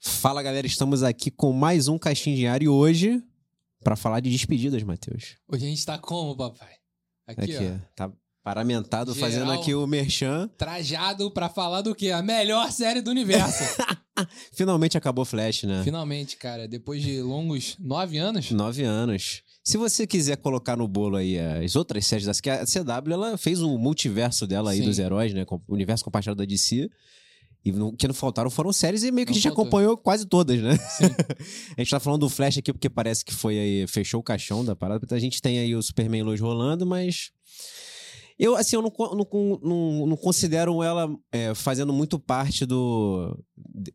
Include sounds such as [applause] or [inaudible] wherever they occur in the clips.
Fala galera, estamos aqui com mais um Caixinha Diário e hoje para falar de despedidas, Matheus. Hoje a gente tá como, papai? Aqui, Aqui, ó. tá paramentado Geral. fazendo aqui o merchan. Trajado pra falar do quê? A melhor série do universo. [laughs] Finalmente acabou Flash, né? Finalmente, cara, depois de longos nove anos. Nove anos. Se você quiser colocar no bolo aí as outras séries que a CW ela fez um multiverso dela aí Sim. dos heróis, né? O universo compartilhado da DC. E o que não faltaram foram séries e meio que Não a gente faltou. acompanhou quase todas, né? [laughs] A gente tá falando do Flash aqui porque parece que foi aí, fechou o caixão da parada. A gente tem aí o Superman Lois rolando, mas. Eu, assim, eu não, não, não, não considero ela é, fazendo muito parte do.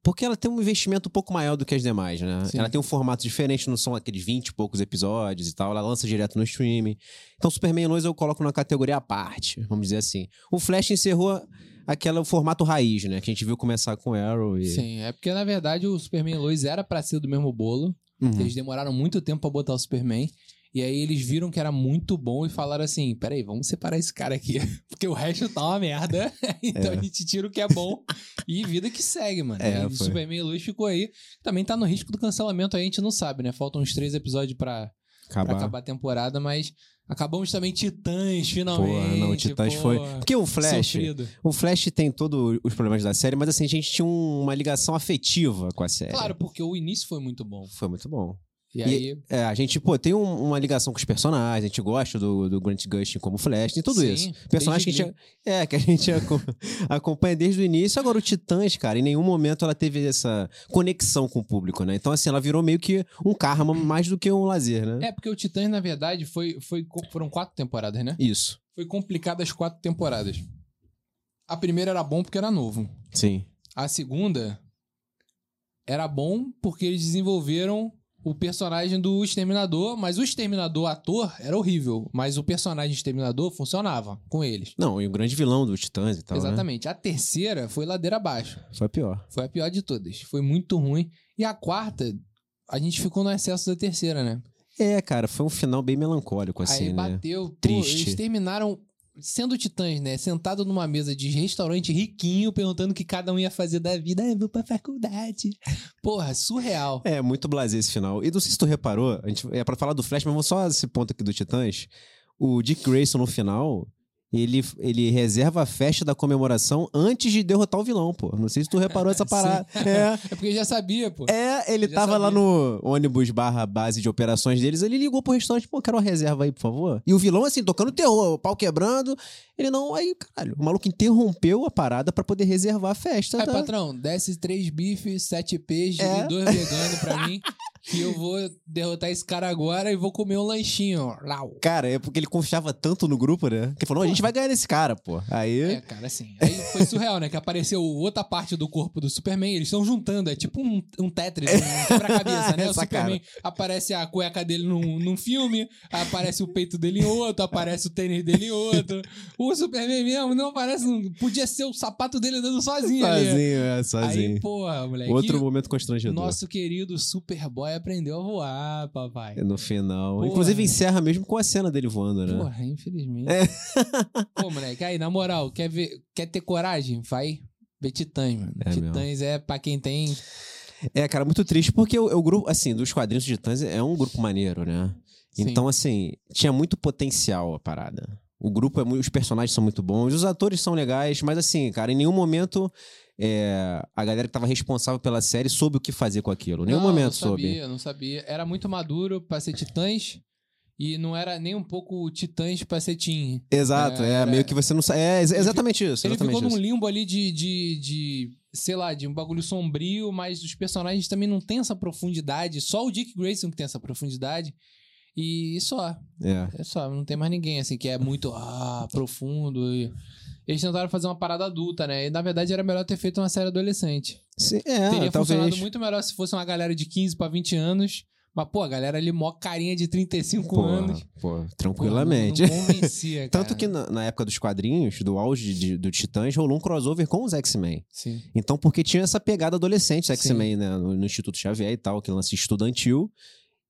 Porque ela tem um investimento um pouco maior do que as demais, né? Sim. Ela tem um formato diferente, não são aqueles 20 e poucos episódios e tal. Ela lança direto no streaming. Então, Superman Lois eu coloco na categoria à parte, vamos dizer assim. O Flash encerrou aquele formato raiz, né? Que a gente viu começar com Arrow e. Sim, é porque na verdade o Superman e Lois era pra ser do mesmo bolo. Uhum. Eles demoraram muito tempo pra botar o Superman. E aí eles viram que era muito bom e falaram assim: peraí, vamos separar esse cara aqui. [laughs] Porque o resto tá uma merda. [laughs] então É. a gente tira o que é bom e vida que segue, mano. É, e o. Superman e Lois ficou aí. Também tá no risco do cancelamento, aí a gente não sabe, né? Faltam uns três episódios pra, pra Acabar. acabar a temporada, mas acabamos também Titãs, finalmente. Porra, não, o Titãs foi. Porque o Flash. Sofrido. O Flash tem todos os problemas da série, mas assim, a gente tinha um- uma ligação afetiva com a série. Claro, porque o início foi muito bom. Foi muito bom. E aí. É, a gente, pô, tem um- uma ligação com os personagens, a gente gosta do, do Grant Gustin como Flash, tem tudo Sim, isso. Personagem que a gente, é, que a gente [laughs] aco- acompanha desde o início. Agora, o Titãs, cara, em nenhum momento ela teve essa conexão com o público, né? Então, assim, ela virou meio que um karma mais do que um lazer, né? É, porque o Titãs, na verdade, foi, foi, foram quatro temporadas, né? Isso. Foi complicado as quatro temporadas. A primeira era bom porque era novo. Sim. A segunda era bom porque eles desenvolveram o personagem do Exterminador, mas o Exterminador ator era horrível, mas o personagem Exterminador funcionava com eles. Não, e o grande vilão dos Titãs e tal. né? Exatamente. A terceira foi ladeira abaixo. Foi a pior. Foi a pior de todas. Foi muito ruim. E a quarta, a gente ficou no excesso da terceira, né? É, cara, foi um final bem melancólico, assim, Aí né? bateu. Pô, Triste. eles terminaram sendo titãs, né? Sentado numa mesa de restaurante riquinho, perguntando o que cada um ia fazer da vida. Ah, eu vou pra faculdade. Porra, surreal. É, muito blasé esse final. E não sei se tu reparou, a gente, é pra falar do Flash, mas vamos só esse ponto aqui do Titãs. O Dick Grayson no final, ele, ele reserva a festa da comemoração antes de derrotar o vilão, pô. Não sei se tu reparou essa [laughs] parada. É. É porque já sabia, pô. É, ele tava lá sabia. no ônibus barra base de operações deles, ele ligou pro restaurante, pô, quero uma reserva aí, por favor. E o vilão, assim, tocando terror, o pau quebrando. Ele não, aí, caralho, o maluco interrompeu a parada pra poder reservar a festa. Aí, da- patrão, desce três bifes, sete peixes É. e dois veganos pra mim. [laughs] Que eu vou derrotar esse cara agora e vou comer um lanchinho. Lau. Cara, é porque ele confiava tanto no grupo, né? Que ele falou, não, a gente vai ganhar desse cara, pô. Aí. É, cara, assim. Aí foi surreal, né? Que apareceu outra parte do corpo do Superman, eles estão juntando, é tipo um, um Tetris, um quebra-cabeça, né? [laughs] O Superman aparece a cueca dele num, num filme, aparece o peito dele em outro, aparece o tênis dele em outro. O Superman mesmo não aparece. um- Podia ser o sapato dele andando sozinho, ali. Sozinho, é, sozinho. Aí, porra, moleque. Outro momento constrangedor. Nosso querido Superboy aprendeu a voar, papai. No final. Porra. Inclusive encerra mesmo com a cena dele voando, né? Porra, infelizmente. É. Pô, moleque, aí, na moral, quer ver, quer ter coragem? Vai ver Titãs, mano. É Titãs é pra quem tem. É, cara, muito triste, porque o, o grupo, assim, dos quadrinhos de Titãs é um grupo maneiro, né? Sim. Então, assim, tinha muito potencial a parada. O grupo é muito. Os personagens são muito bons, os atores são legais, mas assim, cara, em nenhum momento é, a galera que tava responsável pela série soube o que fazer com aquilo. Nenhum não, momento não soube. sabia, não sabia. Era muito maduro pra ser Titãs e não era nem um pouco Titãs pra ser Teen. Exato, É, é, era- meio que você não sabe. É, ex- exatamente isso. Ele Exatamente ficou isso. num limbo ali de, de, de, sei lá, de um bagulho sombrio, mas os personagens também não têm essa profundidade. Só o Dick Grayson que tem essa profundidade. E só. É. É só, não tem mais ninguém assim que é muito ah, profundo. E... Eles tentaram fazer uma parada adulta, né? E na verdade era melhor ter feito uma série adolescente. Sim, é, Teria talvez. funcionado muito melhor se fosse uma galera de 15 pra 20 anos. Mas, pô, a galera ali mó carinha de 35 Pô, anos. pô, Pô, tranquilamente. Não, não convencia, [laughs] cara. Tanto que na, na época dos quadrinhos, do auge de- do Titãs, rolou um crossover com os X-Men. Sim. Então, porque tinha essa pegada adolescente. X-Men, né? No, no Instituto Xavier e tal, que lance estudantil.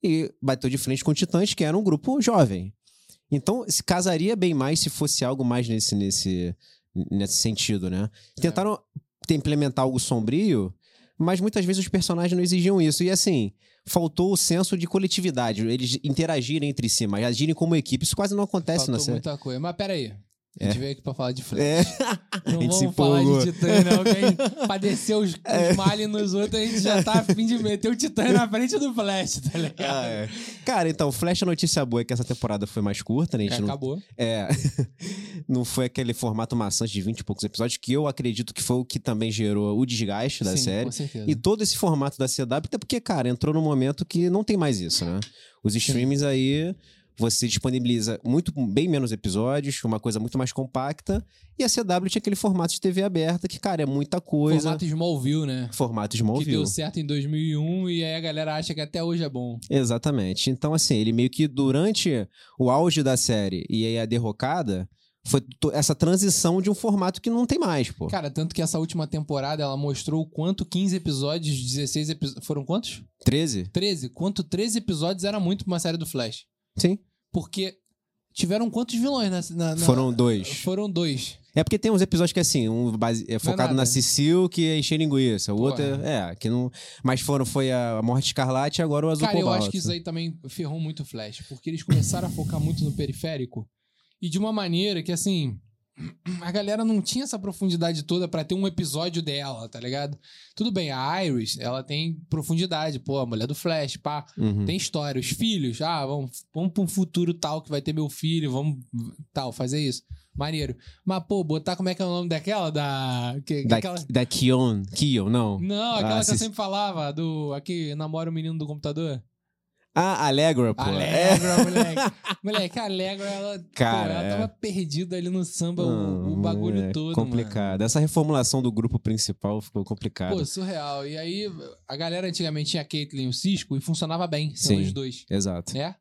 E bateu de frente com Titãs, que era um grupo jovem. Então, se casaria bem mais se fosse algo mais nesse, nesse, nesse sentido, né? Tentaram te- implementar algo sombrio, mas muitas vezes os personagens não exigiam isso. E assim, faltou o senso de coletividade, eles interagirem entre si, mas agirem como equipe. Isso quase não acontece Faltou na série. muita coisa. Mas peraí. A gente veio aqui pra falar de Flash. É. [laughs] Não vamos falar de Titã, não. Que a gente padeceu os, os males nos outros, a gente já tá a fim de meter o Titã na frente do Flash, tá ligado? Ah, é. Cara, então, Flash, a notícia boa é que essa temporada foi mais curta, né? A É, gente não acabou. É. [laughs] não foi aquele formato maçante de 20 e poucos episódios, que eu acredito que foi o que também gerou o desgaste da Sim, série. com certeza. E todo esse formato da CW, até porque, cara, entrou num momento que não tem mais isso, né? Os streamings aí, você disponibiliza muito bem menos episódios, uma coisa muito mais compacta, e a CW tinha aquele formato de TV aberta que, cara, é muita coisa. Formato Smallville, né? Formato Que Smallville. deu certo em 2001 e aí a galera acha que até hoje é bom. Exatamente. Então, assim, ele meio que durante o auge da série e aí a derrocada, foi essa transição de um formato que não tem mais, pô. Cara, tanto que essa última temporada ela mostrou o quanto 15 episódios, 16 episódios. Foram quantos? 13? 13. Quanto 13 episódios era muito pra uma série do Flash. Sim. Porque tiveram quantos vilões na. na- na- Foram dois. Foram dois. É porque tem uns episódios que, assim, um base- é focado na nada. Cecil, que é encher linguiça. O Pô, outro é, é, que não. Mas foram, foi a Morte Escarlate e agora o Azul Cara, eu Cobalto. acho que isso aí também ferrou muito o Flash, porque eles começaram a focar muito no periférico e de uma maneira que, assim, [clears throat] a galera não tinha essa profundidade toda pra ter um episódio dela, tá ligado? Tudo bem, a Iris, ela tem profundidade, pô, a mulher do Flash, pá, Uhum. tem história. Os filhos, ah, vamos, vamos pra um futuro tal que vai ter meu filho, vamos tal, fazer isso. Maneiro. Mas, pô, botar como é que é o nome daquela? Da. Que, Da, aquela... da Kion. Kion, não. Não, aquela Ah, que eu se- sempre falava, do. Aqui namora o menino do computador. Ah, Allegra, pô. É. Alegra, moleque. [laughs] Moleque, a Alegra, ela, Cara, pô, ela é. tava perdida ali no samba, o, o Hum, bagulho é todo, Complicado. Essa reformulação do grupo principal ficou mano. complicado. Pô, surreal. E aí, a galera antigamente tinha a Caitlyn e o Cisco e funcionava bem, sendo Sim. os dois, Exato. né?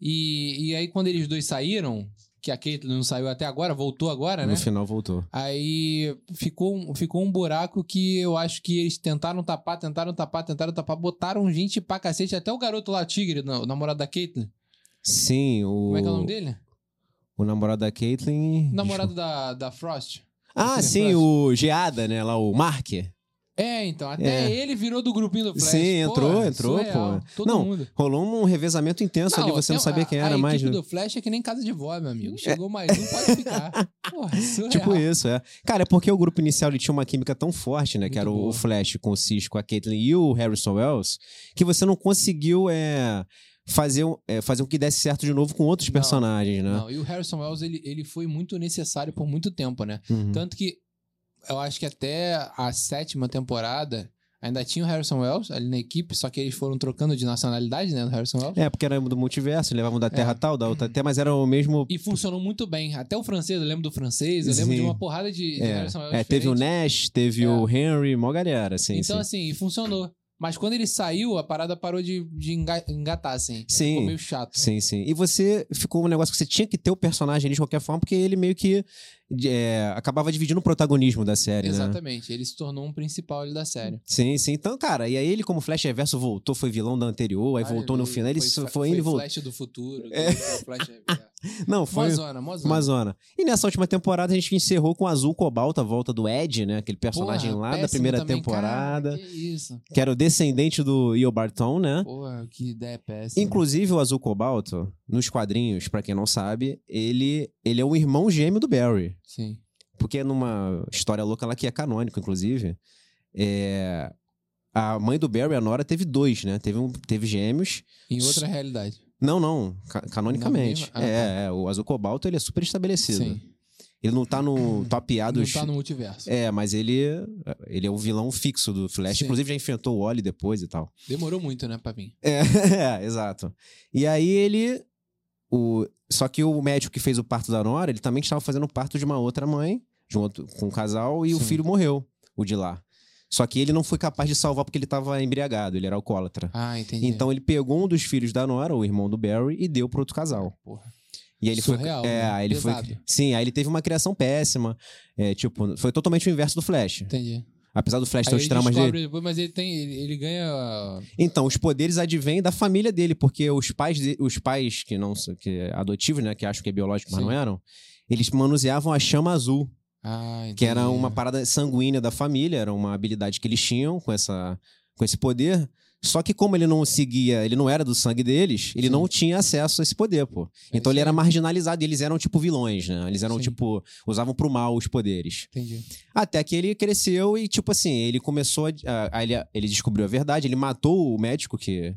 E, e aí, quando eles dois saíram, que a Caitlyn não saiu até agora, voltou agora, né? No final voltou. Aí ficou, um- ficou um buraco que eu acho que eles tentaram tapar, tentaram tapar, tentaram tapar, botaram gente pra cacete, até o garoto lá, Tigre, o namorado da Caitlyn. Sim, o. Como é que é o nome dele? O namorado da Caitlyn. Namorado da, da Frost. Ah, sim, Frost. o Geada, né? Lá, o Mark. É, então, até É. ele virou do grupinho do Flash. Sim, entrou, Pô, entrou, surreal. pô. Todo Não, mundo. Rolou um revezamento intenso ali, você não sabia quem era a mais. né? do Flash é que nem casa de vó, meu amigo. Chegou mais um, pode ficar. [laughs] Porra, surreal. Tipo isso, é. Cara, é porque o grupo inicial ele tinha uma química tão forte, né? que Muito era o, boa. o Flash com o Cisco, a Caitlyn e o Harrison Wells, que você não conseguiu é, fazer, é, fazer o que desse certo de novo com outros Não, personagens, né? Não, e o Harrison Wells, ele, ele foi muito necessário por muito tempo, né? Uhum. Tanto que eu acho que até a sétima temporada ainda tinha o Harrison Wells ali na equipe, só que eles foram trocando de nacionalidade, né, do Harrison Wells. É, porque era do multiverso, levavam da Terra É. tal, da outra até, mas era o mesmo. E funcionou muito bem. Até o francês, eu lembro do francês, eu lembro Sim. de uma porrada de, de É, Harrison Wells é, teve o. Nash, teve É. o Henry, mó galera, assim. Então, sim. assim, e funcionou. Mas quando ele saiu, a parada parou de, de enga- engatar, assim. Sim. Ficou meio chato. Sim, sim. E você ficou um negócio que você tinha que ter o personagem ali de qualquer forma, porque ele meio que é, acabava dividindo o protagonismo da série, né? Exatamente. Ele se tornou um principal ali da série. Sim, sim. Então, cara, e aí ele, como Flash Reverso, voltou, foi vilão da anterior, aí voltou no Ele final. Ele foi, foi, e voltou. Flash do futuro. É. Flash... [laughs] Não, foi Mó zona, mó zona. uma zona. E nessa última temporada a gente encerrou com Azul Cobalto, a volta do Ed, né? Aquele personagem Porra, lá da primeira também, temporada. cara, que isso. Que era o descendente do Io Barton, né? Porra, que ideia péssima. Inclusive, o Azul Cobalto, nos quadrinhos, pra quem não sabe, ele, ele é o irmão gêmeo do Barry. Sim. Porque numa história louca lá que é canônico, inclusive, é, a mãe do Barry, a Nora, teve dois, né? Teve, um, teve gêmeos. Em outra realidade. Não, não, ca- canonicamente. mesma? Ah, é, é, o Azul Cobalto ele é super estabelecido. Sim. Ele não tá no [clears throat] top A Não tá no multiverso. É, mas ele, ele é o vilão fixo do Flash. Sim. Inclusive já enfrentou o Wally depois e tal. Demorou muito, né, pra vir. É, [laughs] é, exato. E aí ele. O, só que o médico que fez o parto da Nora, ele também estava fazendo o parto de uma outra mãe, de um outro, com um casal, e o Sim. filho morreu, o de lá. Só que ele não foi capaz de salvar porque ele estava embriagado, ele era alcoólatra. Ah, entendi. Então ele pegou um dos filhos da Nora, o irmão do Barry, e deu pro outro casal. Porra. E aí ele Surreal, foi. É, né? aí ele foi. Sim, aí ele teve uma criação péssima. É, tipo, foi totalmente o inverso do Flash. Entendi. Apesar do Flash ter os ele tramas dele. depois, mas ele tem. Ele, ele ganha. Então, os poderes advêm da família dele, porque os pais, de- os pais que não são- que é adotivos, né, que acham que é biológico, mas Sim. não eram, eles manuseavam a chama azul, Ah, que era uma parada sanguínea da família, era uma habilidade que eles tinham com essa com esse poder. Só que como ele não seguia, ele não era do sangue deles, ele Sim. não tinha acesso a esse poder, pô. É Então ele era marginalizado, e eles eram tipo vilões, né? Eles eram Sim. tipo usavam pro mal os poderes. Entendi. Até que ele cresceu e, tipo assim, ele começou a. a- a- ele, ele descobriu a verdade, ele matou o médico que,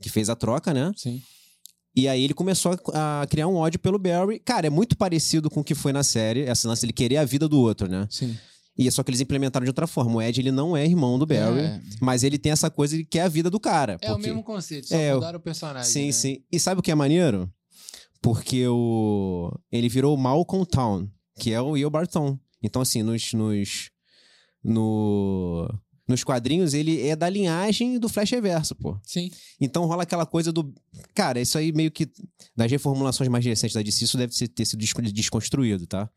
que fez a troca, né? Sim. E aí ele começou a, a criar um ódio pelo Barry. Cara, é muito parecido com o que foi na série, essa lance ele querer a vida do outro, né? Sim. E é só que eles implementaram de outra forma. O Ed, ele não é irmão do Barry, É, mas ele tem essa coisa que é a vida do cara. é o porque- mesmo conceito, só É, mudaram o personagem. Sim, né? sim. E sabe o que é maneiro? Porque o... ele virou o Malcolm Town, que é o Will Barton. Então, assim, nos, nos, no, nos quadrinhos, ele é da linhagem do Flash Reverso, pô. Sim. Então rola aquela coisa do. Cara, isso aí meio que. Das reformulações mais recentes da DC, isso deve ter sido descon- desconstruído, tá?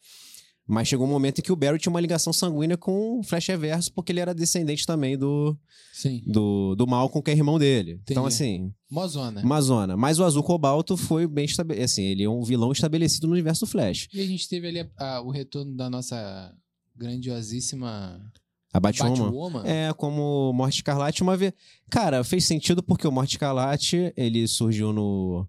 Mas chegou um momento em que o Barry tinha uma ligação sanguínea com o Flash Reverso, porque ele era descendente também do, Sim. do, do Malcolm, que é irmão dele. Então, Entendi. assim, Mozona. uma zona. Mas o Azul Cobalto foi bem estabelecido. Assim, ele é um vilão estabelecido no universo do Flash. E a gente teve ali a- a- o retorno da nossa grandiosíssima A Batwoman. Batwoman. É, como Morte Escarlate uma vez. Cara, fez sentido porque o Morte Escarlate, ele surgiu no.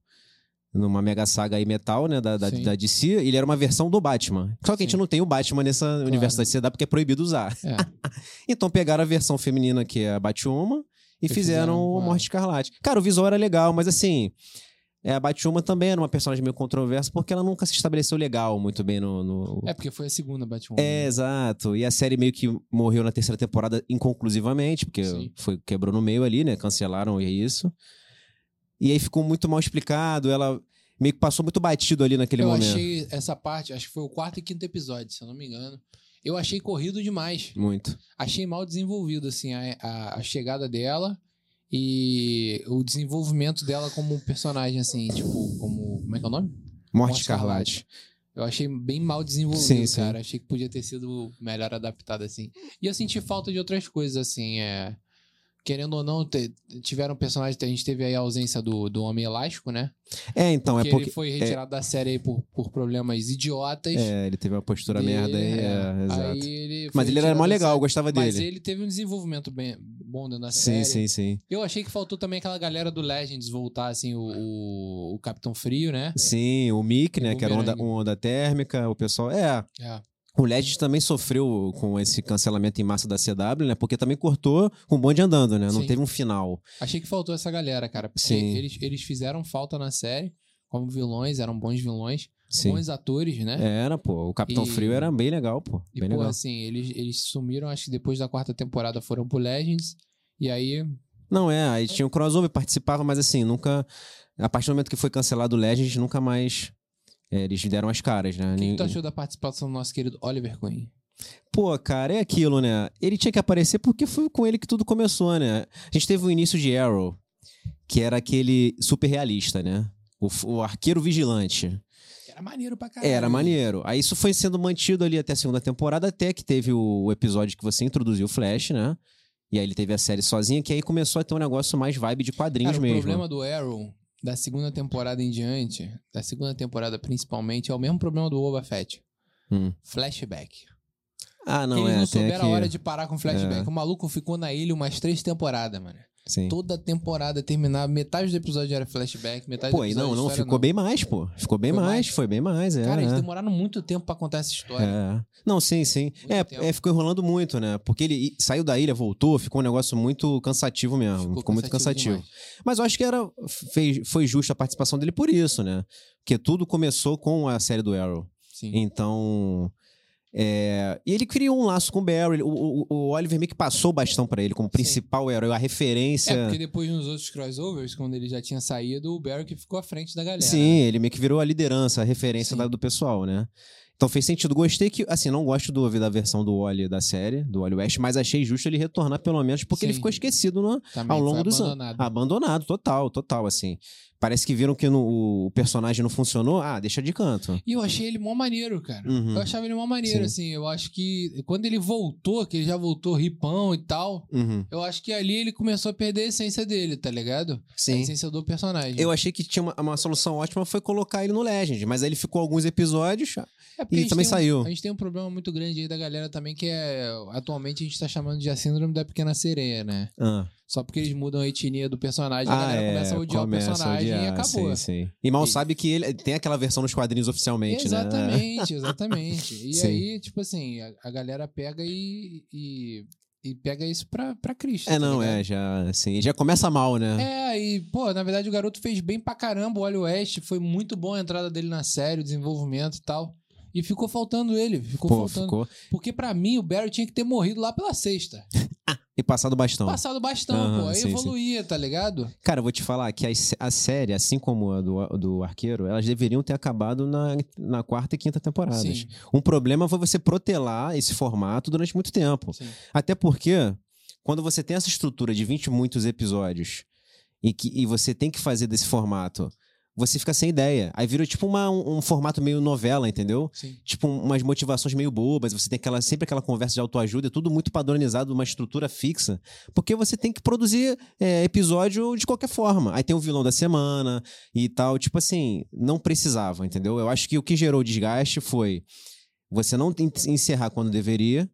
Numa mega saga aí metal, né? Da, da, Sim. da DC. Ele era uma versão do Batman. Só que a gente Sim. não tem o Batman nesse universo da CW porque é proibido usar. É. [laughs] Então pegaram a versão feminina, que é a Batwoman, e, fizeram fizeram o. Morte Escarlate. Cara, o visual era legal, mas assim. é, a Batwoman também era uma personagem meio controversa porque ela nunca se estabeleceu legal muito bem no. no- É porque foi a segunda Batwoman. é, exato. E a série meio que morreu na terceira temporada inconclusivamente, porque Sim. foi, quebrou no meio ali, né? Cancelaram e é isso. E aí ficou muito mal explicado, ela meio que passou muito batido ali naquele eu momento. achei essa parte, acho que foi o quarto e quinto episódio, se eu não me engano. Eu achei corrido demais. Muito. Achei mal desenvolvido, assim, a, a, a chegada dela e o desenvolvimento dela como personagem, assim, tipo, como. Como é que é o nome? Morte, Morte Escarlate. Eu achei bem mal desenvolvido, Sim, sim. cara. Achei que podia ter sido melhor adaptado, assim. E eu senti falta de outras coisas, assim, é. Querendo ou não, tiveram personagens. A gente teve aí a ausência do, do Homem Elástico, né? É, então, porque é porque. ele foi retirado da série aí por, por problemas idiotas. É, ele teve uma postura dele, merda aí, é. é, exato. Aí ele Mas ele era mó legal, eu gostava Mas dele. ele teve um desenvolvimento bem bom dentro da Sim, série. sim, sim. Eu achei que faltou também aquela galera do Legends voltar, assim, o, o, o Capitão Frio, né? Sim, o Mick, né? O Que era onda, onda térmica, o pessoal. É, É. O Legend também sofreu com esse cancelamento em massa da CW, né? Porque também cortou com o bonde andando, né? Não Sim. teve um final. Achei que faltou essa galera, cara. Porque Sim. eles, eles fizeram falta na série como vilões, eram bons vilões, Sim. bons atores, né? Era, pô. O Capitão E- Frio era bem legal, pô. E, Bem pô, legal. assim, eles, eles sumiram, acho que depois da quarta temporada foram pro Legends. E aí, Não, é. Aí tinha um crossover, participava, mas assim, nunca. A partir do momento que foi cancelado o Legend, nunca mais. É, eles deram as caras, né? o que, que tu achou da participação do nosso querido Oliver Queen? Pô, cara, é aquilo, né? Ele tinha que aparecer porque foi com ele que tudo começou, né? A gente teve o início de Arrow, que era aquele super realista, né? O, o arqueiro vigilante. Era maneiro pra caralho. Era maneiro. Aí isso foi sendo mantido ali até a segunda temporada, até que teve o episódio que você introduziu o Flash, né? E aí ele teve a série sozinha, que aí começou a ter um negócio mais vibe de quadrinhos Cara, o mesmo. problema do Arrow, da segunda temporada em diante, da segunda temporada principalmente, é o mesmo problema do Boba Fett. Hum. Flashback. Ah, não, Eles é. não tem souberam aqui... a hora de parar com flashback. É. O maluco ficou na ilha umas três temporadas, mano. Sim. Toda temporada terminava, metade do episódio era flashback, metade Pô, do episódio não, não, história ficou bem mais, pô. Ficou bem Foi mais, mais? foi bem mais, é. Cara, eles demoraram muito tempo pra contar essa história. É. Não, sim, sim. É, é, ficou enrolando muito, né? Porque ele saiu da ilha, voltou, ficou um negócio muito cansativo mesmo. Ficou, muito cansativo. demais. Mas eu acho que era, fez, foi justa a participação dele por isso, né? Porque tudo começou com a série do Arrow. Sim. Então. É, E ele criou um laço com o Barry. O, o, o Oliver meio que passou o bastão pra ele como principal herói, a referência. É, porque depois nos outros crossovers, quando ele já tinha saído, o Barry que ficou à frente da galera. Sim, ele meio que virou a liderança, a referência Sim. da- do pessoal, né? Então fez sentido. Gostei que, assim, não gosto do, da versão do Wally da série, do Wally West, mas achei justo ele retornar pelo menos, porque ele Sim. ficou esquecido no, ao longo dos anos. abandonado. Abandonado, total, total, assim. Parece que viram que no- o personagem não funcionou. Ah, deixa de canto. E eu achei ele mó maneiro, cara. Uhum. Eu achava ele mó maneiro, Sim. assim. Eu acho que quando ele voltou, que ele já voltou ripão e tal, Uhum. eu acho que ali ele começou a perder a essência dele, tá ligado? A Sim. essência do personagem. Eu achei que tinha uma, uma solução ótima foi colocar ele no Legend, mas aí ele ficou alguns episódios. É E a também um- saiu. a gente tem um problema muito grande aí da galera também, que é. Atualmente a gente tá chamando de a síndrome da pequena sereia, né? Ah, Só porque eles mudam a etnia do personagem, a ah galera é, começa a odiar começa o a personagem e odiar, acabou. Sim, sim. E mal E- sabe que ele tem aquela versão nos quadrinhos oficialmente, né? Exatamente, [laughs] exatamente. E Sim. aí, tipo assim, a, a galera pega e, e, e pega isso pra, pra Cristo. É, tá não, ligado? é, já, assim, já começa mal, né? É, e, pô, na verdade o garoto fez bem pra caramba o Wally West. Foi muito bom a entrada dele na série, o desenvolvimento e tal. E ficou faltando ele, ficou Pô, faltando. ficou. Porque pra mim o Barry tinha que ter morrido lá pela sexta. [laughs] E passado bastão. Passado bastão, Aham, pô. Aí sim, sim. evoluía, tá ligado? Cara, eu vou te falar que a, a série, assim como a do, do Arqueiro, elas deveriam ter acabado na, na quarta e quinta temporadas. Sim. Um problema foi você protelar esse formato durante muito tempo. Sim. Até porque, quando você tem essa estrutura de 20 e muitos episódios e, que, e você tem que fazer desse formato, você fica sem ideia. Aí vira tipo uma- um, um formato meio novela, entendeu? Sim. Tipo, umas motivações meio bobas, você tem aquela, sempre aquela conversa de autoajuda, é tudo muito padronizado, uma estrutura fixa, porque você tem que produzir é, episódio de qualquer forma. Aí tem o vilão da semana e tal, tipo assim, não precisava, entendeu? Eu acho que o que gerou o desgaste foi você não en- encerrar quando deveria,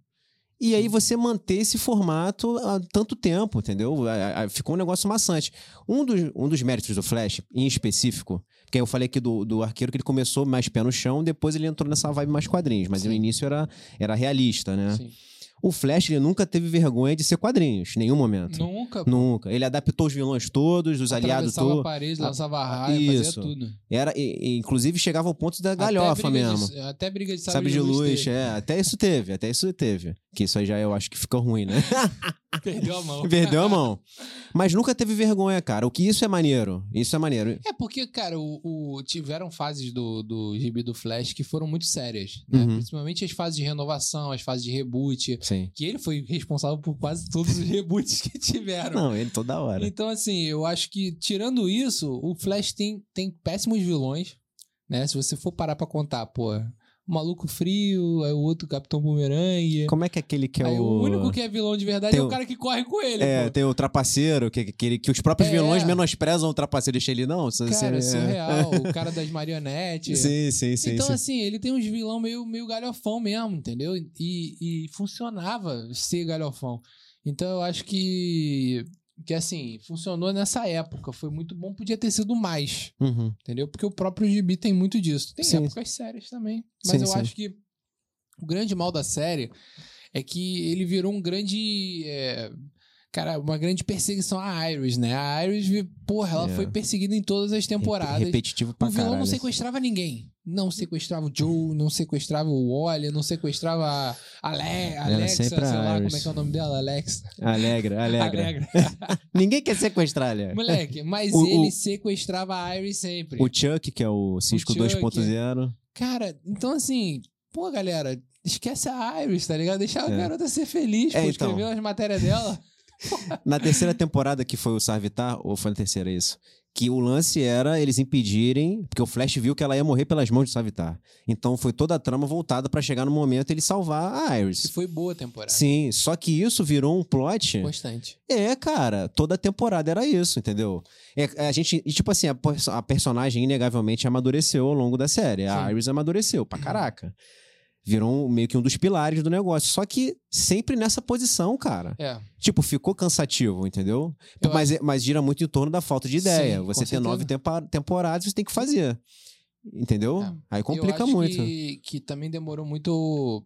e aí você manter esse formato há tanto tempo, entendeu? Ficou um negócio maçante. Um dos, um dos méritos do Flash, em específico, porque eu falei aqui do, do arqueiro que ele começou mais pé no chão, depois ele entrou nessa vibe mais quadrinhos, mas Sim. no início era, era realista, né? Sim. O Flash, ele nunca teve vergonha de ser quadrinhos, em nenhum momento. Nunca. pô. Nunca. Ele adaptou os vilões todos, os aliados todos. parede, lançava raio, isso. fazia tudo. Era, e- inclusive chegava ao ponto da Até galhofa briga mesmo. De, até briga de Sabe sabre, de luz, teve. é. Até isso teve, até isso teve. Que isso aí já eu acho que fica ruim, né? [laughs] Perdeu a mão. [laughs] Perdeu a mão. Mas nunca teve vergonha, cara. O que isso é maneiro. Isso é maneiro. É porque, cara, o, o- tiveram fases do, do gibi do Flash que foram muito sérias, né? Uhum. Principalmente as fases de renovação, as fases de reboot. Sim. Que ele foi responsável por quase todos os [laughs] reboots que tiveram. Não, ele toda hora. Então, assim, eu acho que, tirando isso, o Flash tem, tem péssimos vilões, né? Se você for parar pra contar, pô, o Maluco Frio, aí o outro Capitão Bumerangue. Como é que é aquele que é aí o. o único que é vilão de verdade Tem é o cara que corre com ele, É, pô. tem o trapaceiro, que, que, que os próprios É. vilões menosprezam o trapaceiro. Deixa ele, não. Cara, é. surreal. [laughs] o cara das marionetes. Sim, sim, sim. então, sim. assim, ele tem uns vilão meio, meio galhofão mesmo, entendeu? E, e funcionava ser galhofão. Então, eu acho que, que, assim, funcionou nessa época. Foi muito bom, podia ter sido mais, Uhum. entendeu? Porque o próprio gibi tem muito disso. Tem Sim. épocas sérias também. Mas Sim, eu sim. acho que o grande mal da série é que ele virou um grande... é, Cara, uma grande perseguição à Iris, né? A Iris, porra, ela É. foi perseguida em todas as temporadas. Repetitivo pra O vilão caralho. não sequestrava ninguém. Não sequestrava o Joe, não sequestrava o Wally, não sequestrava a Ale Alexa, sei a lá Iris. como é que é o nome dela, Alexa. Alegra, [laughs] alegra. Alegra. [laughs] Ninguém quer sequestrar, aliás. Moleque, mas O- ele o- sequestrava a Iris sempre. O Chuck, que é o Cisco Chuck. 2.0. Cara, então assim, pô, galera, esquece a Iris, tá ligado? Deixa a É. garota ser feliz, É, pô, então. escreveu as matérias dela. [laughs] Na terceira temporada, que foi o Sarvitar, ou foi na terceira isso? Que o lance era eles impedirem, porque o Flash viu que ela ia morrer pelas mãos de Sarvitar. Então foi toda a trama voltada pra chegar no momento ele salvar a Iris. foi boa a temporada. Sim, só que isso virou um plot. Constante. É, cara, toda temporada era isso, entendeu? É, a gente, e tipo assim, a, a personagem inegavelmente amadureceu ao longo da série. A Sim. Iris amadureceu pra caraca. Virou meio que um dos pilares do negócio. Só que sempre nessa posição, cara. É. Tipo, ficou cansativo, entendeu? Eu mas, é- mas gira muito em torno da falta de ideia. Sim, você certeza. nove tempa- temporadas, você tem que fazer. Entendeu? É. Aí eu complica acho muito. Que, que também demorou muito.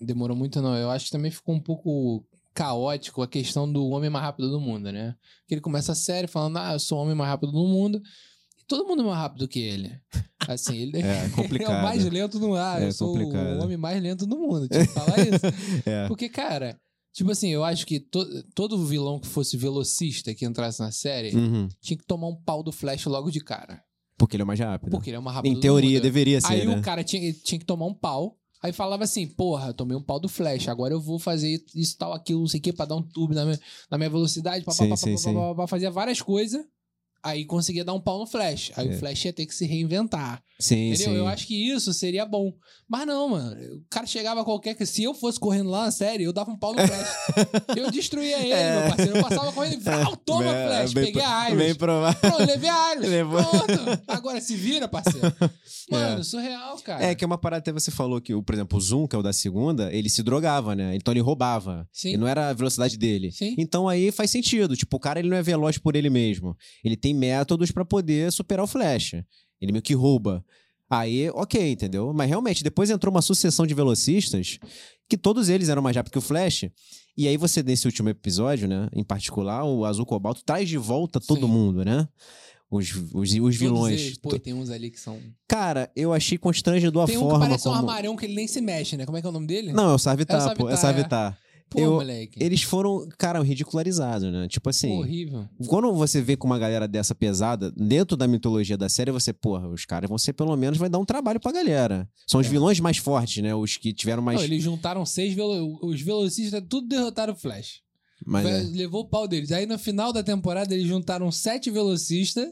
Demorou muito, não. Eu acho que também ficou um pouco caótico a questão do homem mais rápido do mundo, né? Que ele começa a série falando, ah, eu sou o homem mais rápido do mundo. E todo mundo é mais rápido que ele. Assim, ele, É, ele [laughs] é complicado. o mais lento no ar. É eu sou complicado. o homem mais lento do mundo. Tinha que falar isso. [laughs] É. Porque, cara, tipo assim, eu acho que to- todo vilão que fosse velocista que entrasse na série Uhum. tinha que tomar um pau do Flash logo de cara. Porque ele é mais rápido. Porque ele é mais rápido em do teoria, deveria ser, Aí né? o cara tinha, tinha que tomar um pau. Aí falava assim, porra, tomei um pau do Flash, agora eu vou fazer isso, tal, aquilo, não sei o que, pra dar um tubo na minha, na minha velocidade, pá, pá, Sim, pá, sim, pá, sim. pá, pá, pá, fazia várias coisas. Aí conseguia dar um pau no Flash. Aí É. o Flash ia ter que se reinventar. Sim, Entendeu? sim. Eu acho que isso seria bom. Mas não, mano. O cara chegava a qualquer. que Se eu fosse correndo lá na série, eu dava um pau no Flash. [laughs] eu destruía ele, É. meu parceiro. Eu passava correndo e. Vrau, toma, Bem- Flash. bem Peguei a Iris. Bem provável. Pronto, levei a Iris. Levou. Pronto. Agora se vira, parceiro. [laughs] Mano, É. surreal, cara. É, que é uma parada até você falou que, por exemplo, o Zoom, que é o da segunda, ele se drogava, né? Então ele roubava. Sim. E não era a velocidade dele. Sim. Então aí faz sentido. Tipo, o cara ele não é veloz por ele mesmo. Ele tem métodos pra poder superar o Flash. Ele meio que rouba. Aí, ok, entendeu? Mas realmente, depois entrou uma sucessão de velocistas que todos eles eram mais rápidos que o Flash. E aí você, nesse último episódio, né? Em particular, o Azul Cobalto traz de volta todo Sim. mundo, né? Os, os, os vilões. eles, pô, tem uns ali que são. Cara, eu achei constrangedor a Tem um que forma parece um como... armarão que ele nem se mexe, né? Como é que é o nome dele? Não, é o É o Savitar, pô. É o Savitar, é. Pô, eu- moleque. Eles foram, cara, ridicularizados, né? Tipo assim... Horrível. Quando você vê com uma galera dessa pesada, dentro da mitologia da série, você, porra, os caras vão ser pelo menos, vai dar um trabalho pra galera. São os É. vilões mais fortes, né? Os que tiveram mais. Não, eles juntaram seis velo... Os velocistas, tudo derrotaram o Flash. mais Fe- é. Levou o pau deles. Aí no final da temporada eles juntaram sete velocistas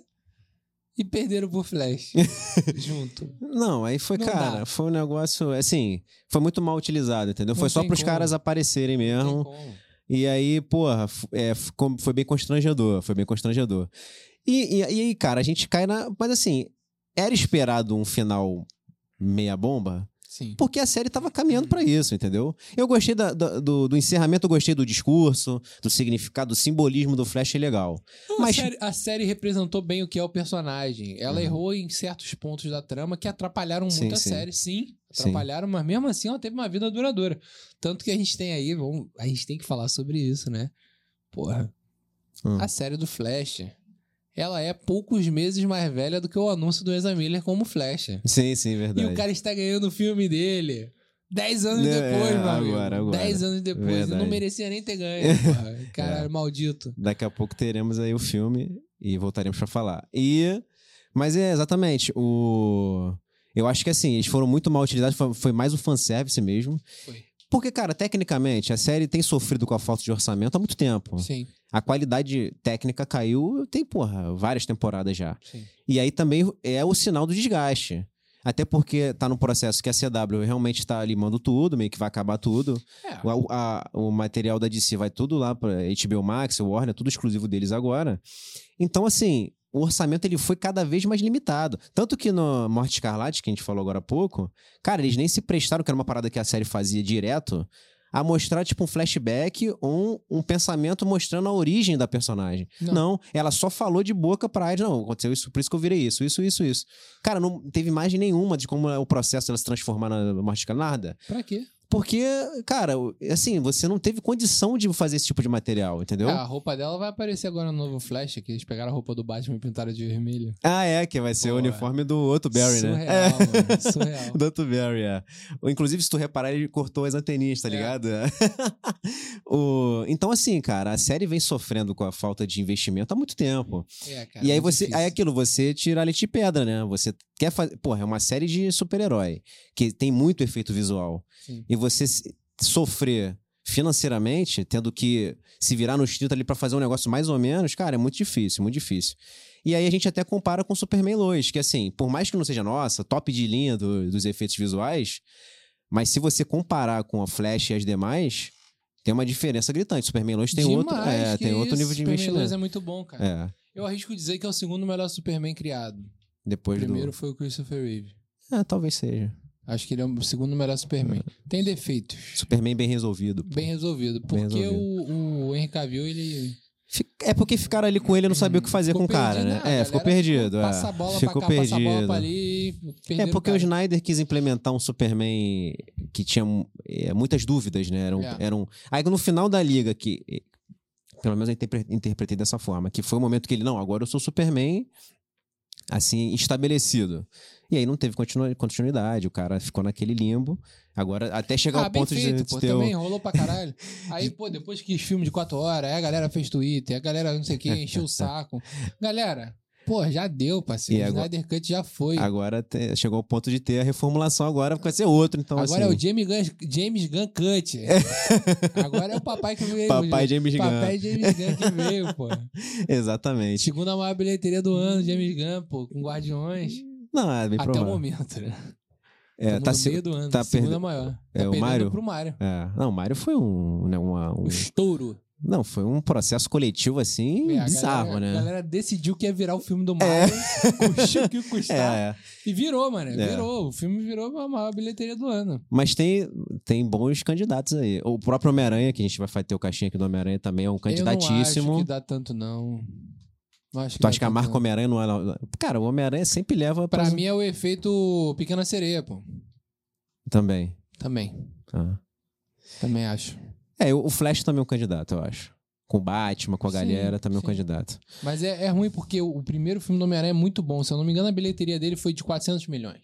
e perderam pro Flash. [laughs] junto. Não, aí foi, Não cara, dá. foi um negócio, assim, foi muito mal utilizado, entendeu? Não foi só pros como. caras aparecerem mesmo. E aí, porra, é, foi bem constrangedor, foi bem constrangedor. E, e, e aí, cara, a gente cai na. Mas assim, era esperado um final meia bomba? Sim. Porque a série tava caminhando pra isso, entendeu? Eu gostei da- da- do, do encerramento, eu gostei do discurso, do significado, do simbolismo do Flash é legal. Não, Mas- a, série, a série representou bem o que é o personagem. Ela Uhum. errou em certos pontos da trama que atrapalharam Sim, muito a sim. série, sim. Sim. Atrapalharam, mas mesmo assim ela teve uma vida duradoura. Tanto que a gente tem aí, vamos, a gente tem que falar sobre isso, né? Porra. Hum. A série do Flash, ela é poucos meses mais velha do que o anúncio do Ezra Miller como Flash. Sim, sim, E verdade. o cara está ganhando o filme dele. Dez anos É, depois, meu amigo. agora, agora. Dez anos depois. E Verdade. É. não merecia nem ter ganho. [laughs] Caralho, maldito. Daqui a pouco teremos aí o filme e voltaremos pra falar. E. Mas é exatamente. O. Eu acho que assim, eles foram muito mal utilizados, foi, foi mais o fanservice mesmo. Foi. Porque, cara, tecnicamente, a série tem sofrido com a falta de orçamento há muito tempo. Sim, A qualidade técnica caiu, tem, porra, várias temporadas já. sim. E aí também é o sinal do desgaste. Até porque tá num processo que a CW realmente tá limando tudo, meio que vai acabar tudo. É, O, a- o material da DC vai tudo lá pra HBO Max, o Warner, tudo exclusivo deles agora. Então, assim, o orçamento ele foi cada vez mais limitado. Tanto que no Morte Escarlate, que a gente falou agora há pouco, cara, eles nem se prestaram, que era uma parada que a série fazia direto, a mostrar, tipo, um flashback ou um, um pensamento mostrando a origem da personagem. Não. Não. ela só falou de boca pra Iris, não, aconteceu isso, por isso que eu virei isso, isso, isso, isso. Cara, não teve imagem nenhuma de como é o processo dela se transformar na Morte Escarlate, nada. pra quê? Porque, cara, o- assim, você não teve condição de fazer esse tipo de material, entendeu? É, a roupa dela vai aparecer agora no novo Flash, que eles pegaram a roupa do Batman e pintaram de vermelho. Ah, é, que vai ser o Pô, uniforme do outro Barry, né? Surreal, É. mano. Surreal. [laughs] Do outro Barry, é. Inclusive, se tu reparar, ele cortou as anteninhas, tá É. ligado? [laughs] o... Então, assim, cara, a série vem sofrendo com a falta de investimento há muito tempo. É, cara, e aí você. difícil. Aí é aquilo, você tira a leite de pedra, né? Você quer fazer. Porra, é uma série de super-herói que tem muito efeito visual. Sim. E você sofrer financeiramente, tendo que se virar nos 30 ali pra fazer um negócio mais ou menos, cara, é muito difícil, muito difícil. E aí a gente até compara com Superman Lois, que assim, por mais que não seja nossa, top de linha do- dos efeitos visuais, mas se você comparar com a Flash e as demais, tem uma diferença gritante. Superman Lois tem outro, é, tem outro nível de Superman Lois investimento. é muito bom, cara. É, Eu arrisco dizer que é o segundo melhor Superman criado. O depois primeiro do foi o Christopher Reeve. É, talvez seja. Acho que ele é o segundo melhor Superman. Tem defeitos. Superman bem resolvido. pô. Bem resolvido. Bem Porque resolvido. O, o Henry Cavill, ele... É porque ficaram ali com ele e não sabia o que fazer ficou com o cara, perdido, né? né? É, ficou perdido. é. Passa a bola ficou pra cá, passa a perdido. bola pra ali. É porque o cara. Snyder quis implementar um Superman que tinha é, muitas dúvidas, né? Era um, É. era um- Aí no final da liga, que eh, pelo menos eu interpre- interpretei dessa forma, que foi o momento que ele, não, agora eu sou Superman, assim, estabelecido. E aí não teve continua- continuidade, o cara ficou naquele limbo. Agora, até chegar Ah, ao ponto de- feito, de, pô. ter Também rolou pra caralho. [laughs] Aí, pô, depois que filme de quatro horas, aí a galera fez Twitter, a galera não sei o que, encheu o saco. [laughs] Galera, Pô, já deu, parceiro. E o agora- Snyder Cut já foi. Agora te- chegou ao ponto de ter a reformulação, agora vai ser outro. Então, Agora assim, é o James Gunn, James Gunn Cut. [laughs] Agora é o papai que veio. Papai James Gunn. Papai James Gunn que veio, pô. Exatamente. Segunda maior bilheteria do ano, James Gunn, pô, com Guardiões. Não, é bem Até o momento, né? É, tá no meio do ano. tá segunda perde- maior. É, Tá o perdendo Mario? pro Mario. É. Não, o Mário foi um, né, uma- um- O estouro. Não, foi um processo coletivo assim É, bizarro, galera, né? A galera decidiu que ia virar o filme do Mario, custe o que custar. É, [laughs] é. E virou, mano. É. Virou. O filme virou a maior bilheteria do ano. Mas tem, tem bons candidatos aí. O próprio Homem-Aranha, que a gente vai ter o caixinha aqui do Homem-Aranha, também é um Eu não acho candidatíssimo. que dá tanto, não. Não acho Tu dá acha que a marca não. Homem-Aranha não é. Cara, o Homem-Aranha sempre leva Pra pras- mim é o efeito Pequena Sereia, pô. Também. Também. Ah. Também acho. É, o Flash também é um candidato, eu acho. Com o Batman, com a Sim, galera, também é um sim. candidato. Mas é, é ruim porque o, o primeiro filme do Homem-Aranha é muito bom. Se eu não me engano, a bilheteria dele foi de 400 milhões.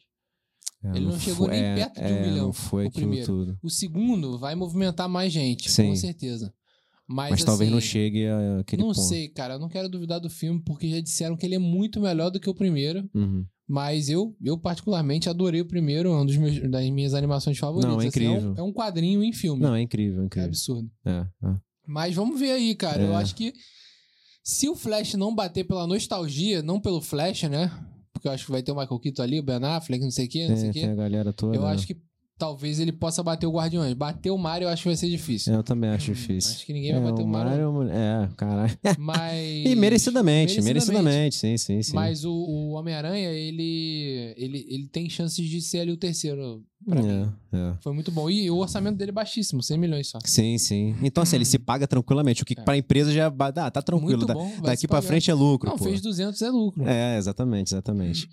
É, Ele não chegou foi- nem é, perto de um é, milhão, Não foi o primeiro. tudo. O segundo vai movimentar mais gente, Sim. com certeza. Mas, Mas, talvez não assim, chegue a aquele Não ponto. sei, cara. Eu não quero duvidar do filme porque já disseram que ele é muito melhor do que o primeiro. Uhum. Mas eu, eu particularmente adorei o primeiro, um dos meus, das minhas animações favoritas. Não, é assim, incrível. um, é um quadrinho em filme. Não, é incrível, é é incrível. absurdo. É, é. Mas vamos ver aí, cara. Eu É. acho que se o Flash não bater pela nostalgia, não pelo Flash, né? Porque eu acho que vai ter o Michael Keaton ali, o Ben Affleck, não sei o quê, não sei o tem a quê. galera toda. Eu né? acho que talvez ele possa bater o Guardiões. Bater o Mario eu acho que vai ser difícil. Eu também acho difícil. Acho que ninguém vai bater o Mario. Mario. É, caralho. [laughs] Mas. E merecidamente, merecidamente, sim, sim, sim. Mas o, o Homem-Aranha, ele, ele, ele tem chances de ser ali o terceiro, pra mim. É. Foi muito bom. E o orçamento dele é baixíssimo, 100 milhões só. Sim, sim. Então, assim, ele se paga tranquilamente. O que É. pra empresa já. Ah, tá tranquilo. Da- bom. vai daqui pra frente é lucro. Não, pô. fez 200 é lucro. É, exatamente, exatamente.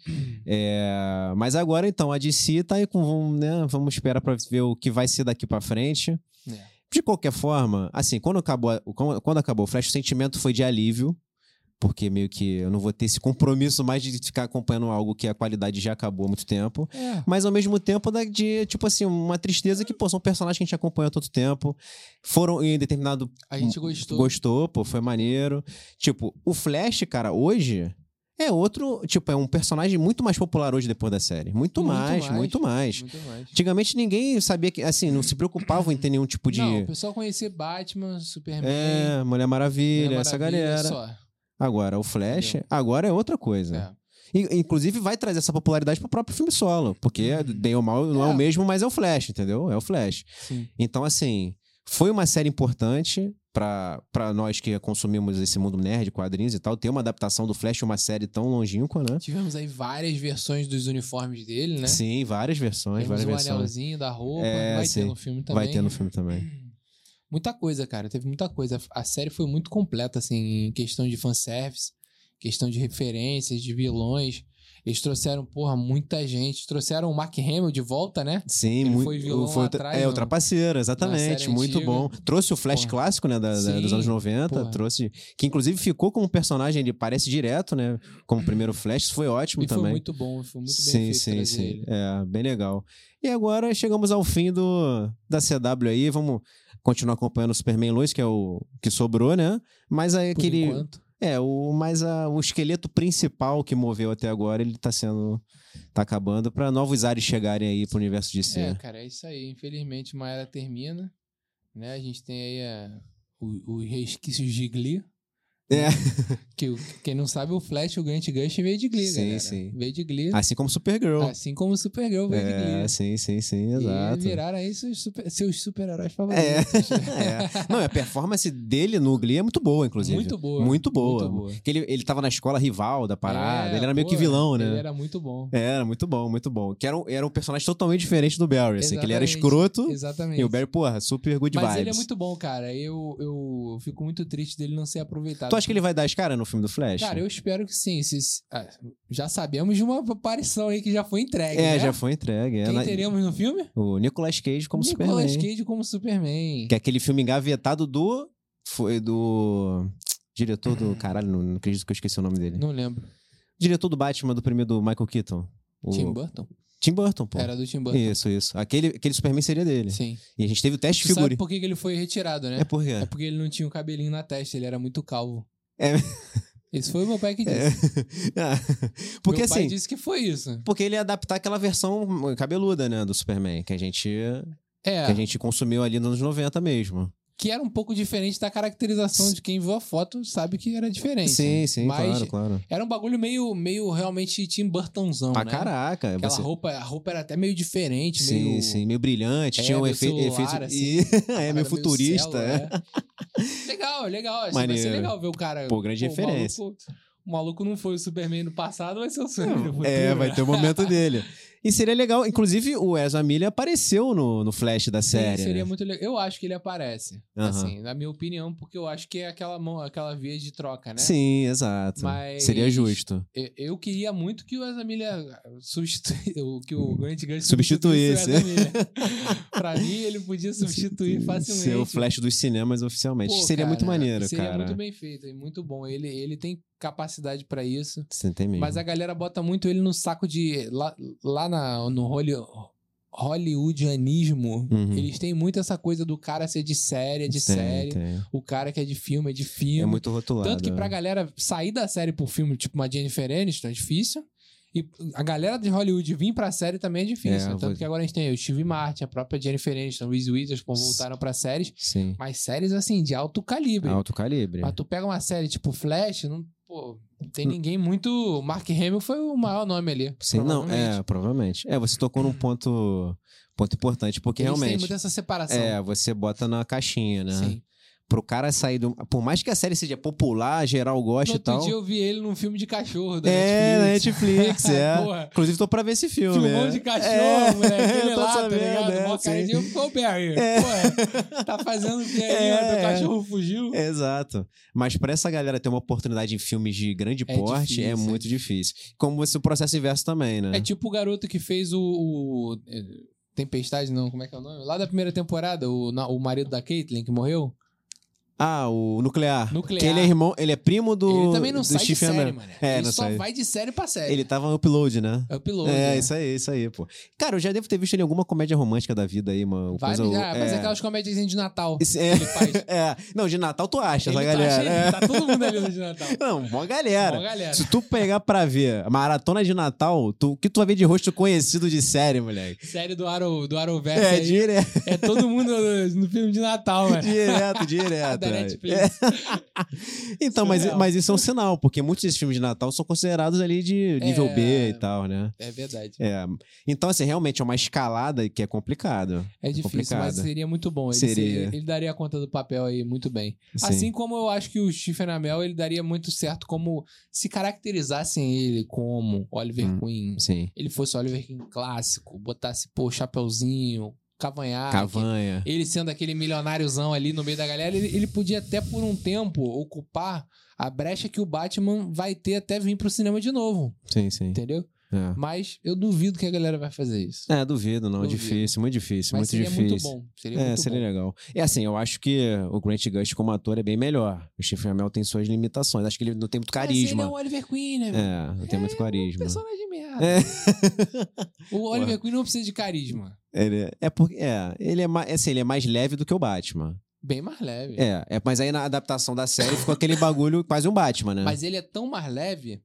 É, mas agora, então, a DC tá aí com. Vamos, né, vamos esperar pra ver o que vai ser daqui pra frente. É. De qualquer forma, assim, quando acabou, quando acabou o Flash, o sentimento foi de alívio. Porque meio que eu não vou ter esse compromisso mais de ficar acompanhando algo que a qualidade já acabou há muito tempo. É. Mas ao mesmo tempo da- de, tipo assim, uma tristeza que, pô, são personagens que a gente acompanha há tanto tempo. Foram em determinado A gente gostou. Gostou, pô, foi maneiro. Tipo, o Flash, cara, hoje é outro. Tipo, é um personagem muito mais popular hoje depois da série. Muito, Muito mais, mais. muito mais. Muito mais. Antigamente ninguém sabia que, assim, não se preocupavam em ter nenhum tipo de. Não, o pessoal conhecer Batman, Superman, é, Mulher Maravilha, Mulher essa Maravilha, galera. Só. Agora, o Flash, Entendeu? agora é outra coisa. É. E, inclusive, vai trazer essa popularidade pro próprio filme solo. Porque, bem ou mal, não é. É. o mesmo, mas é o Flash, entendeu? É o Flash. Sim. Então, assim, foi uma série importante pra pra nós que consumimos esse mundo nerd, quadrinhos e tal, ter uma adaptação do Flash, uma série tão longínqua, né? Tivemos aí várias versões dos uniformes dele, né? Sim, várias versões, Temos várias o versões. anelzinho da roupa. É, vai sim. ter no filme também. Vai ter no filme também. Muita coisa, cara. Teve muita coisa. A série foi muito completa, assim, em questão de fanservice, questão de referências, de vilões. Eles trouxeram, porra, muita gente. Trouxeram o Mark Hamill de volta, né? Sim, Ele muito. foi vilão lá atrás, é, no- o Trapaceiro, exatamente. Muito antiga. bom. Trouxe o Flash Porra. clássico, né, da- da- Sim, dos anos 90. porra. Trouxe. Que inclusive ficou como personagem, ele parece direto, né? Como primeiro Flash. Isso foi ótimo E foi também. muito bom, foi muito bem sim, feito sim, sim. ele. É, bem legal. E agora chegamos ao fim do, da CW aí. Vamos continuar acompanhando o Superman Lois, que é o que sobrou, né? Mas aí Por aquele. enquanto. É, o, mas a, o esqueleto principal que moveu até agora, ele tá sendo. tá acabando para novos ares chegarem aí pro universo de É, C. cara, é isso aí. Infelizmente, uma era termina. Né? A gente tem aí é, o- os resquícios de Glee. É. [laughs] Que o- quem não sabe, o Flash, o Grant Gush veio de Glee, Sim, galera. sim. Veio de Glee. Assim como Supergirl. Assim como o Supergirl veio de é, Glee. sim, sim, sim, E exato. viraram aí seus, super, seus super-heróis É, favoritos. [laughs] é. Não, a performance dele no Glee é muito boa, inclusive. Muito boa. Muito boa. Muito boa. Que ele, ele tava na escola rival da parada, É, ele era meio pô, que vilão, né? Ele era muito bom. É, Era muito bom, muito bom. Que era um, era um personagem totalmente diferente do Barry, assim, que ele era escroto Exatamente. e o Barry, porra, super good Mas vibes. ele é muito bom, cara. Eu, eu fico muito triste dele não ser aproveitado. Tu acha que ele vai dar as caras no filme do Flash? Cara, eu espero que sim. Se- ah, já sabemos de uma aparição aí que já foi entregue. É, né? já foi entregue. é Quem na- teremos no filme? O Nicolas Cage como Nicolas Superman. Cage como Superman. Que é aquele filme engavetado do... Foi do... Diretor do... Caralho, não, não acredito que eu esqueci o nome dele. Não lembro. Diretor do Batman, do primeiro do Michael Keaton. O... Tim Burton? Tim Burton, pô. Era do Tim Burton. Isso, isso. Aquele, aquele Superman seria dele. Sim. E a gente teve o teste de sabe figura. por que ele foi retirado, né? É por quê? É porque ele não tinha o cabelinho na testa, ele era muito calvo. É. Esse foi o meu pai que disse. [laughs] Ah, porque meu pai assim, disse que foi isso. porque ele ia adaptar aquela versão cabeluda, né, do Superman, que a gente, É, que a gente consumiu ali nos anos 90 mesmo. Que era um pouco diferente da caracterização de quem viu a foto, sabe que era diferente. Sim, sim, Mas claro, claro. era um bagulho meio, meio realmente Tim Burtonzão, Pra né? caraca. Aquela você... roupa, a roupa era até meio diferente, Sim, meio... sim, meio brilhante, É, tinha um [laughs] meio efe... celular, efeito. assim. É, meio futurista. celo, é. é. [laughs] Legal, legal. Assim, vai ser legal ver o cara... Pô, grande o referência. maluco- O maluco não foi o Superman no passado, vai ser o Superman no futuro. É, vai ter o momento dele. [laughs] E seria legal, inclusive o Ezra Miller apareceu no, no Flash da Sim, série. seria né? muito legal. Eu acho que ele aparece. Assim, na minha opinião, porque eu acho que é aquela mão, aquela via de troca, né? Sim, exato. Mas- Seria justo. Eu, eu queria muito que o Ezra Miller substituísse, [laughs] que o Grant Gustin Substituísse. Miller. [laughs] pra mim, ele podia substituir facilmente. Ser o Flash dos cinemas oficialmente. Pô, seria muito cara, maneiro, seria cara. muito bem feito e muito bom. Ele, ele tem capacidade pra isso. Você tem mesmo. Mas a galera bota muito ele no saco de. Lá, lá na, no Holly, hollywoodianismo, Uhum. eles têm muito essa coisa do cara ser de série, é de Tem, série. tem. O cara que é de filme, é de filme. É muito rotulado. Tanto que pra né? galera sair da série pro filme, tipo uma Jennifer Aniston, é difícil. E a galera de Hollywood vir pra série também é difícil. É, Tanto vou- que agora a gente tem o Steve Martin, a própria Jennifer Aniston, o Reese Witherspoon voltaram pra séries. Sim. Mas séries, assim, de alto calibre. Alto calibre. Mas tu pega uma série tipo Flash, não, pô, tem ninguém muito. Mark Hamill foi o maior nome ali. Sim, não, é, provavelmente. É, você tocou num ponto, ponto importante, porque Eles realmente. muito essa separação. É, você bota na caixinha, né? Sim. Pro cara sair do. Por mais que a série seja popular, geral goste e outro tal. dia eu vi ele num filme de cachorro da É, na Netflix. Netflix, [laughs] é. Inclusive, tô pra ver esse filme. Filmão é. de cachorro, É, moleque. Ele [laughs] lá, sabendo, tá ligado? é, Mó sim. de. É. Pô, tá fazendo o que aí? É, Teu é. cachorro fugiu. Exato. Mas pra essa galera ter uma oportunidade em filmes de grande É porte difícil, é é muito difícil. Como o processo inverso também, né? É tipo o garoto que fez o. o- é, Tempestade, não, como é que é o nome? Lá da primeira temporada, o, o marido da Caitlyn que morreu. Ah, o nuclear. Nuclear. Que ele é irmão, ele é primo do. ele também não do sai de Stephen série, Amell. mano. É, ele não só sai. vai de série pra série. Ele tava no upload, né? É piloto. é, né? isso aí, isso aí, pô. Cara, eu já devo ter visto ele em alguma comédia romântica da vida aí, uma Vai, coisa. ah, mas é. aquelas comédias de Natal. Esse- que é, [laughs] é. Não, de Natal tu acha, Ele essa tá galera. cheio- É. Tá todo mundo ali no de Natal. Não, uma galera. Boa galera. Se tu pegar pra ver a maratona de Natal, tu- o que tu vai ver de rosto conhecido de série, moleque? Série do Arrow, do Arrowverse É, aí, direto, é todo mundo no, no filme de Natal, [laughs] mano. direto, direto. Netflix. [laughs] Então, mas, mas isso é um sinal, porque muitos desses filmes de Natal são considerados ali de nível É. B e tal, né? É verdade. É. Então, assim, realmente é uma escalada que é complicado. É difícil, complicado. mas seria muito bom. Ele, Seria. seria- ele daria conta do papel aí muito bem. Sim. Assim como eu acho que o Stephen Amell, ele daria muito certo como se caracterizassem ele como Oliver Hum. Queen. Sim. Ele fosse Oliver Queen clássico, botasse, pô, chapeuzinho, cavanhaque. Cavanha. Ele sendo aquele milionáriozão ali no meio da galera, ele, ele podia até por um tempo ocupar a brecha que o Batman vai ter até vir pro cinema de novo, Sim, sim. entendeu? É. Mas eu duvido que a galera vai fazer isso. É, duvido, não. Duvido. Difícil, muito difícil, Mas muito seria difícil. muito bom. Seria É, muito seria bom. legal. É assim, eu acho que o Grant Gust como ator é bem melhor. O Stephen Amell tem suas limitações. Acho que ele não tem muito Mas carisma. ele é o Oliver Queen, né? velho? É, não tem muito É carisma. Um personagem merda. É. [laughs] O Oliver Queen não precisa de carisma. Ele é porque é, ele é mais, assim, ele é mais leve do que o Batman. Bem mais leve. É, é, mas aí na adaptação da série ficou aquele bagulho quase um Batman, né? Mas ele é tão mais leve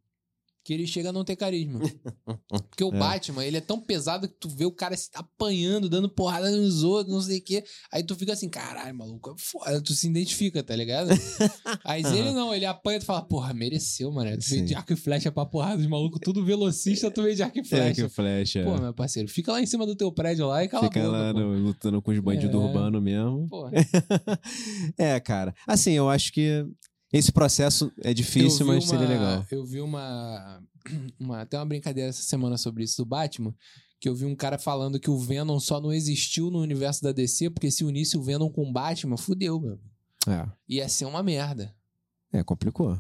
que ele chega a não ter carisma. [laughs] Porque o É. Batman, ele é tão pesado que tu vê o cara se apanhando, dando porrada nos outros, não sei o quê. Aí tu fica assim, caralho, maluco, é foda. Tu se identifica, tá ligado? [laughs] Aí ele não, ele apanha e tu fala, porra, mereceu, mano. Tu veio Sim. de arco e flecha pra porrada, os malucos tudo velocista, tu veio de arco e É, flecha. que flecha. Pô, meu parceiro, fica lá em cima do teu prédio lá e cala Fica a boca, lá pô. no- lutando com os bandidos É. urbanos mesmo. Porra. [laughs] é, cara. Assim, eu acho que esse processo é difícil, mas seria uma- legal. Eu vi uma, [clears throat] uma. Até uma brincadeira essa semana sobre isso do Batman. Que eu vi um cara falando que o Venom só não existiu no universo da DC, porque se unisse o Venom com o Batman, fudeu, meu. É, Ia ser uma merda. É complicou.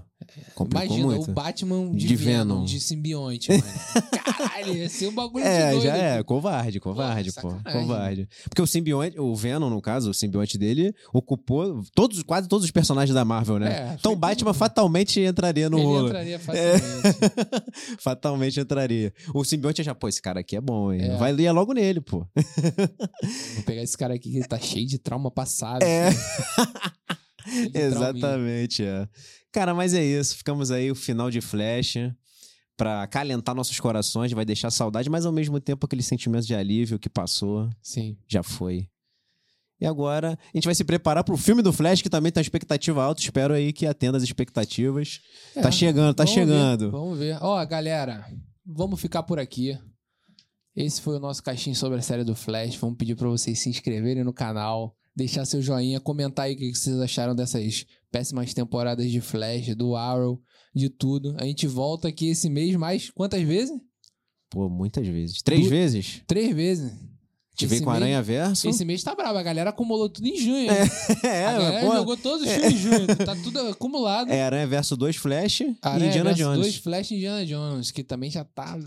Complicou Imagina muito. o Batman de, De Venom, Venom. de simbionte, mano. [laughs] Caralho, ia ser um bagulho É, de doido. já é, covarde, covarde, pô. sacanagem. Covarde. Porque o simbionte, o Venom, no caso, o simbionte dele, ocupou todos, quase todos os personagens da Marvel, né? É, então o Batman fatalmente entraria no Ele rolo. entraria facilmente. [laughs] fatalmente entraria. O simbionte já, pô, esse cara aqui é bom, hein? É. Vai ler logo nele, pô. Vou pegar esse cara aqui que tá cheio de trauma passado. É. Literalmente. [laughs] Exatamente, é. Cara, mas é isso. Ficamos aí o final de Flash pra acalentar nossos corações, vai deixar saudade, mas ao mesmo tempo aquele sentimento de alívio que passou, Sim. já foi. E agora a gente vai se preparar pro filme do Flash, que também tá expectativa alta. Espero aí que atenda as expectativas. É, tá chegando, tá vamos chegando. ver, vamos ver. Ó, galera, vamos ficar por aqui. Esse foi o nosso caixinho sobre a série do Flash. Vamos pedir pra vocês se inscreverem no canal, deixar seu joinha, comentar aí o que vocês acharam dessas péssimas temporadas de Flash, do Arrow, de tudo. A gente volta aqui esse mês mais quantas vezes? Pô, muitas vezes. Três Du- vezes? Três vezes. Te Esse com mês- Aranha Verso. Esse mês tá bravo, a galera acumulou tudo em junho. É, a galera pô, jogou todos os filmes em junho, tá tudo acumulado. é Aranha Verso 2 Flash Aranha e Indiana versus Jones. dois Flash e Indiana Jones, que também já tá.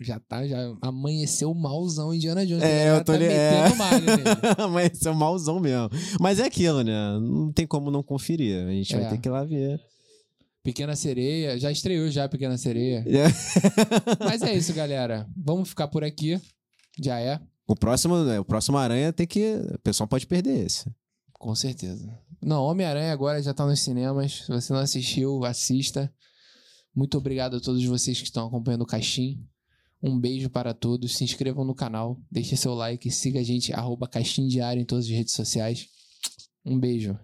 Já tá, já amanheceu malzão Indiana Jones. É, eu tô tá li- é. é um mauzão mesmo. Mas é aquilo, né? Não tem como não conferir. A gente É. vai ter que ir lá ver. Pequena Sereia, já estreou já Pequena Sereia. [laughs] Mas é isso, galera. Vamos ficar por aqui. Já é, O próximo, né, o próximo Aranha tem que. O pessoal pode perder esse. com certeza. Não, Homem-Aranha agora já tá nos cinemas. Se você não assistiu, assista. Muito obrigado a todos vocês que estão acompanhando o Caixin. Um beijo para todos. Se inscrevam no canal, deixem seu like, siga a gente, arroba Caixin Diário em todas as redes sociais. Um beijo.